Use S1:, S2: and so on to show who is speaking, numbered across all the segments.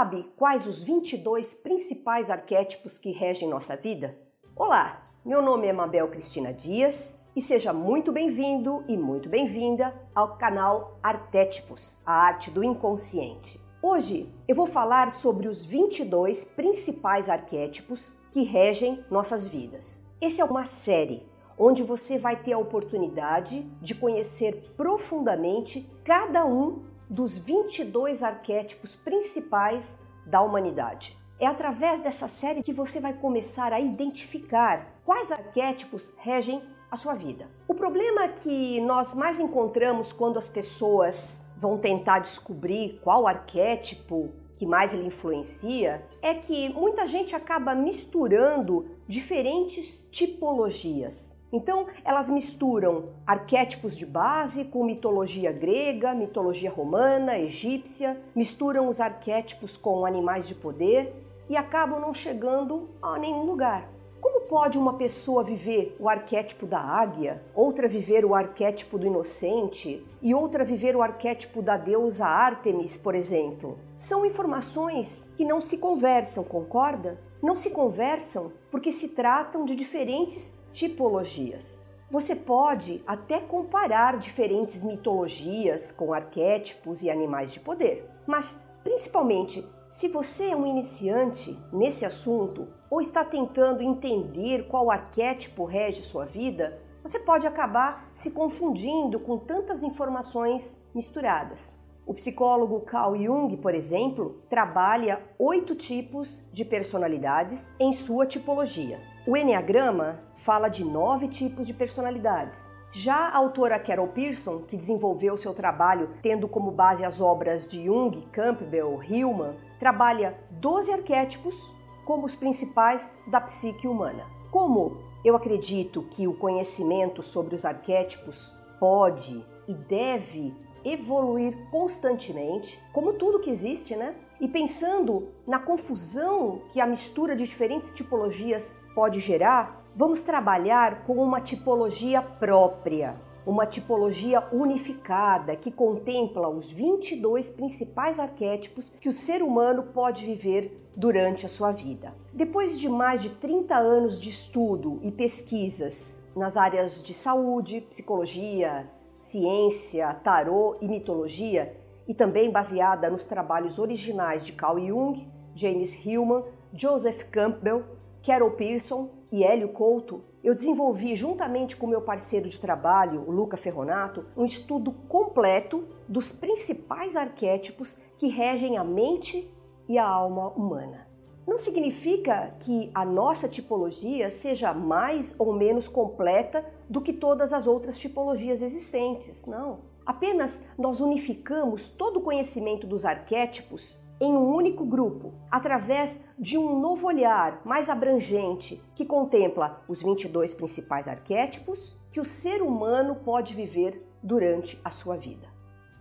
S1: sabe quais os 22 principais arquétipos que regem nossa vida? Olá, meu nome é Mabel Cristina Dias e seja muito bem-vindo e muito bem-vinda ao canal Arquétipos, a arte do inconsciente. Hoje eu vou falar sobre os 22 principais arquétipos que regem nossas vidas. Essa é uma série onde você vai ter a oportunidade de conhecer profundamente cada um dos 22 arquétipos principais da humanidade. É através dessa série que você vai começar a identificar quais arquétipos regem a sua vida. O problema que nós mais encontramos quando as pessoas vão tentar descobrir qual arquétipo que mais ele influencia é que muita gente acaba misturando diferentes tipologias. Então, elas misturam arquétipos de base com mitologia grega, mitologia romana, egípcia, misturam os arquétipos com animais de poder e acabam não chegando a nenhum lugar. Como pode uma pessoa viver o arquétipo da águia, outra viver o arquétipo do inocente e outra viver o arquétipo da deusa Ártemis, por exemplo? São informações que não se conversam, concorda? Não se conversam porque se tratam de diferentes tipologias. Você pode até comparar diferentes mitologias com arquétipos e animais de poder, mas principalmente se você é um iniciante nesse assunto ou está tentando entender qual arquétipo rege sua vida, você pode acabar se confundindo com tantas informações misturadas. O psicólogo Carl Jung, por exemplo, trabalha oito tipos de personalidades em sua tipologia. O Enneagrama fala de nove tipos de personalidades. Já a autora Carol Pearson, que desenvolveu seu trabalho tendo como base as obras de Jung, Campbell, Hillman, trabalha 12 arquétipos como os principais da psique humana. Como eu acredito que o conhecimento sobre os arquétipos pode e deve evoluir constantemente, como tudo que existe, né? E pensando na confusão que a mistura de diferentes tipologias pode gerar, vamos trabalhar com uma tipologia própria, uma tipologia unificada que contempla os 22 principais arquétipos que o ser humano pode viver durante a sua vida. Depois de mais de 30 anos de estudo e pesquisas nas áreas de saúde, psicologia, ciência, tarô e mitologia, e também baseada nos trabalhos originais de Carl Jung, James Hillman, Joseph Campbell, Carol Pearson e Hélio Couto, eu desenvolvi juntamente com meu parceiro de trabalho, o Luca Ferronato, um estudo completo dos principais arquétipos que regem a mente e a alma humana. Não significa que a nossa tipologia seja mais ou menos completa do que todas as outras tipologias existentes, não. Apenas nós unificamos todo o conhecimento dos arquétipos em um único grupo, através de um novo olhar mais abrangente que contempla os 22 principais arquétipos que o ser humano pode viver durante a sua vida.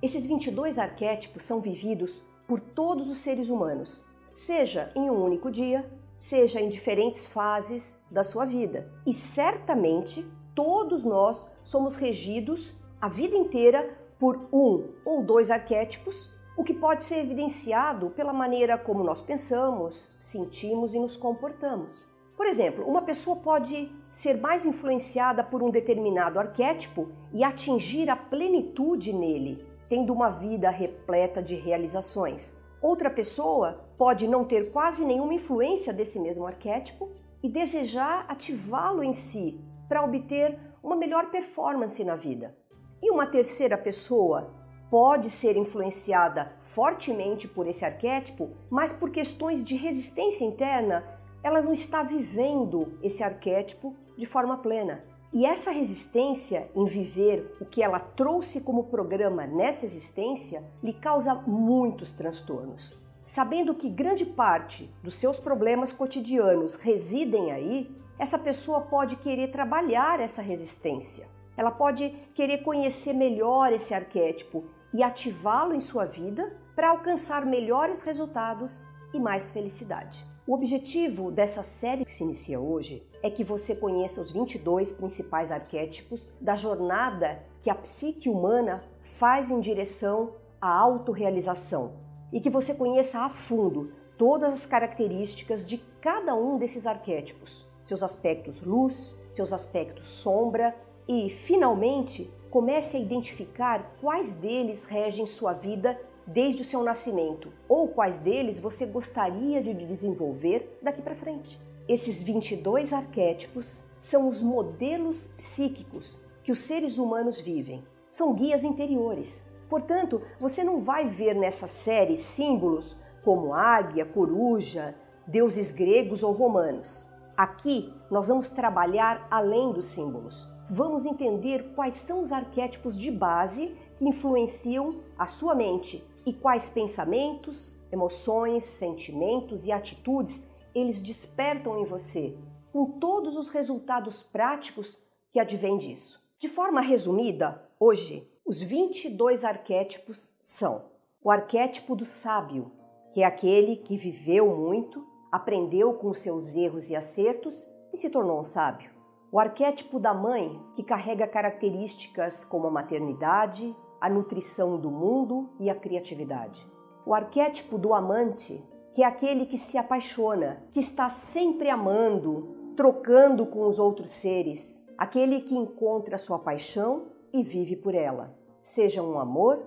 S1: Esses 22 arquétipos são vividos por todos os seres humanos, seja em um único dia, seja em diferentes fases da sua vida. E certamente todos nós somos regidos a vida inteira por um ou dois arquétipos, o que pode ser evidenciado pela maneira como nós pensamos, sentimos e nos comportamos. Por exemplo, uma pessoa pode ser mais influenciada por um determinado arquétipo e atingir a plenitude nele, tendo uma vida repleta de realizações. Outra pessoa pode não ter quase nenhuma influência desse mesmo arquétipo e desejar ativá-lo em si para obter uma melhor performance na vida. E uma terceira pessoa pode ser influenciada fortemente por esse arquétipo, mas por questões de resistência interna, ela não está vivendo esse arquétipo de forma plena. E essa resistência em viver o que ela trouxe como programa nessa existência lhe causa muitos transtornos. Sabendo que grande parte dos seus problemas cotidianos residem aí, essa pessoa pode querer trabalhar essa resistência. Ela pode querer conhecer melhor esse arquétipo e ativá-lo em sua vida para alcançar melhores resultados e mais felicidade. O objetivo dessa série que se inicia hoje é que você conheça os 22 principais arquétipos da jornada que a psique humana faz em direção à autorrealização. e que você conheça a fundo todas as características de cada um desses arquétipos, seus aspectos luz, seus aspectos sombra e, finalmente, comece a identificar quais deles regem sua vida desde o seu nascimento ou quais deles você gostaria de desenvolver daqui para frente. Esses 22 arquétipos são os modelos psíquicos que os seres humanos vivem. São guias interiores. Portanto, você não vai ver nessa série símbolos como águia, coruja, deuses gregos ou romanos. Aqui nós vamos trabalhar além dos símbolos. Vamos entender quais são os arquétipos de base que influenciam a sua mente e quais pensamentos, emoções, sentimentos e atitudes eles despertam em você, com todos os resultados práticos que advêm disso. De forma resumida, hoje, os 22 arquétipos são o arquétipo do sábio, que é aquele que viveu muito, aprendeu com seus erros e acertos e se tornou um sábio. O arquétipo da mãe, que carrega características como a maternidade, a nutrição do mundo e a criatividade. O arquétipo do amante, que é aquele que se apaixona, que está sempre amando, trocando com os outros seres, aquele que encontra sua paixão e vive por ela, seja um amor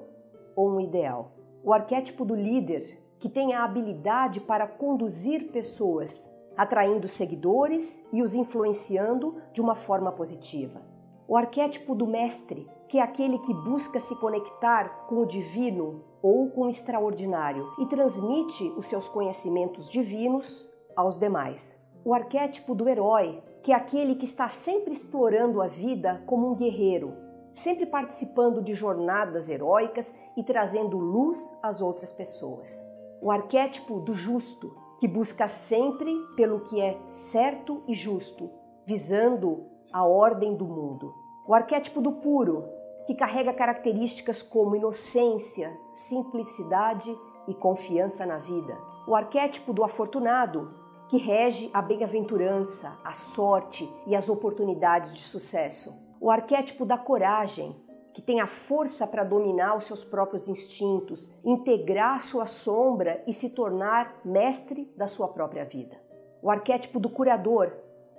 S1: ou um ideal. O arquétipo do líder, que tem a habilidade para conduzir pessoas, atraindo seguidores e os influenciando de uma forma positiva. O arquétipo do mestre, que é aquele que busca se conectar com o divino ou com o extraordinário e transmite os seus conhecimentos divinos aos demais. O arquétipo do herói, que é aquele que está sempre explorando a vida como um guerreiro, sempre participando de jornadas heróicas e trazendo luz às outras pessoas o arquétipo do justo, que busca sempre pelo que é certo e justo, visando a ordem do mundo. O arquétipo do puro, que carrega características como inocência, simplicidade e confiança na vida. O arquétipo do afortunado, que rege a bem-aventurança, a sorte e as oportunidades de sucesso. O arquétipo da coragem, que tem a força para dominar os seus próprios instintos, integrar sua sombra e se tornar mestre da sua própria vida. O arquétipo do curador,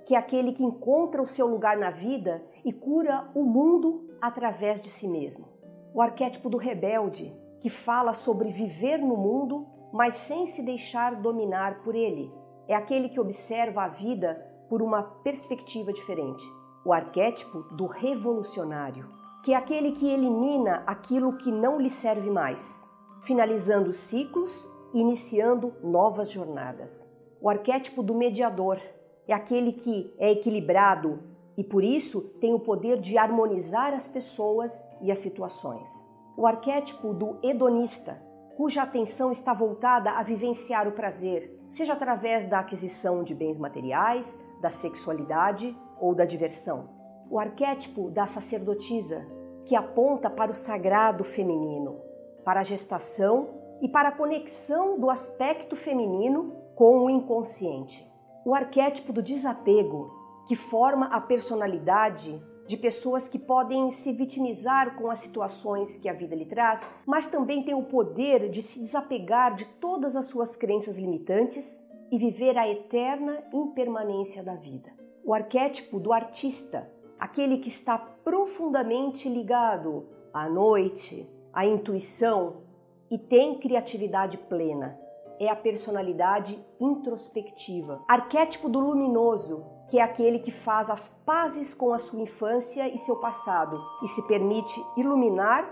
S1: que é aquele que encontra o seu lugar na vida e cura o mundo através de si mesmo. O arquétipo do rebelde, que fala sobre viver no mundo, mas sem se deixar dominar por ele. É aquele que observa a vida por uma perspectiva diferente. O arquétipo do revolucionário, que é aquele que elimina aquilo que não lhe serve mais, finalizando ciclos e iniciando novas jornadas. O arquétipo do mediador é aquele que é equilibrado e por isso tem o poder de harmonizar as pessoas e as situações. O arquétipo do hedonista, cuja atenção está voltada a vivenciar o prazer, seja através da aquisição de bens materiais, da sexualidade ou da diversão o arquétipo da sacerdotisa, que aponta para o sagrado feminino, para a gestação e para a conexão do aspecto feminino com o inconsciente. O arquétipo do desapego, que forma a personalidade de pessoas que podem se vitimizar com as situações que a vida lhe traz, mas também tem o poder de se desapegar de todas as suas crenças limitantes e viver a eterna impermanência da vida. O arquétipo do artista, aquele que está profundamente ligado à noite, à intuição e tem criatividade plena. É a personalidade introspectiva. Arquétipo do luminoso, que é aquele que faz as pazes com a sua infância e seu passado e se permite iluminar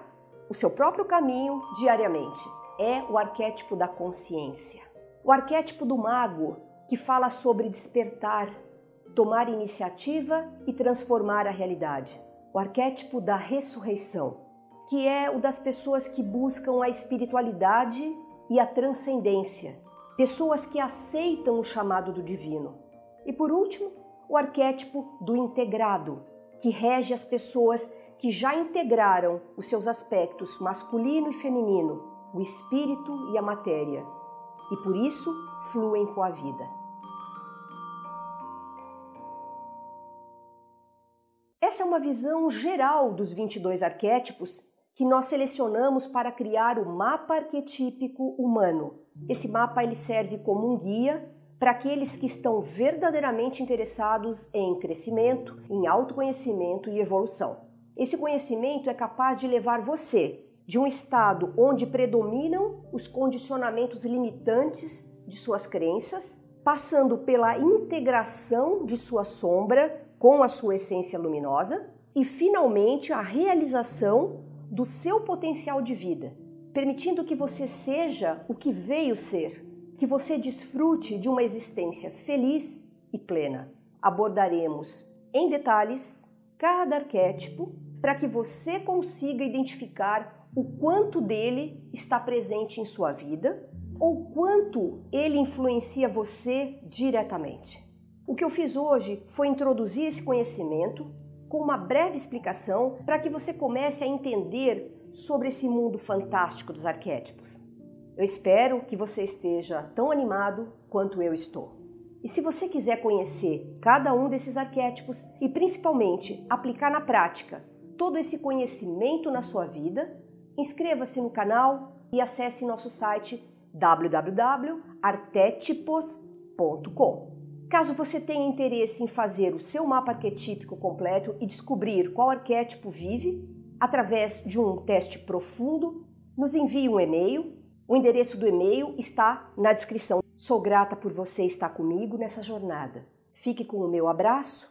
S1: o seu próprio caminho diariamente. É o arquétipo da consciência. O arquétipo do mago, que fala sobre despertar, tomar iniciativa e transformar a realidade. O arquétipo da ressurreição, que é o das pessoas que buscam a espiritualidade e a transcendência, pessoas que aceitam o chamado do divino. E por último, o arquétipo do integrado, que rege as pessoas que já integraram os seus aspectos masculino e feminino, o espírito e a matéria, e por isso fluem com a vida. Essa é uma visão geral dos 22 arquétipos que nós selecionamos para criar o mapa arquetípico humano. Esse mapa ele serve como um guia para aqueles que estão verdadeiramente interessados em crescimento, em autoconhecimento e evolução. Esse conhecimento é capaz de levar você de um estado onde predominam os condicionamentos limitantes de suas crenças, passando pela integração de sua sombra com a sua essência luminosa e finalmente a realização do seu potencial de vida, permitindo que você seja o que veio ser, que você desfrute de uma existência feliz e plena. Abordaremos em detalhes cada arquétipo para que você consiga identificar o quanto dele está presente em sua vida ou quanto ele influencia você diretamente. O que eu fiz hoje foi introduzir esse conhecimento com uma breve explicação para que você comece a entender sobre esse mundo fantástico dos arquétipos. Eu espero que você esteja tão animado quanto eu estou. E se você quiser conhecer cada um desses arquétipos e principalmente aplicar na prática todo esse conhecimento na sua vida, inscreva-se no canal e acesse nosso site www.arquetipos.com. Caso você tenha interesse em fazer o seu mapa arquetípico completo e descobrir qual arquétipo vive, através de um teste profundo, nos envie um e-mail. O endereço do e-mail está na descrição. Sou grata por você estar comigo nessa jornada. Fique com o meu abraço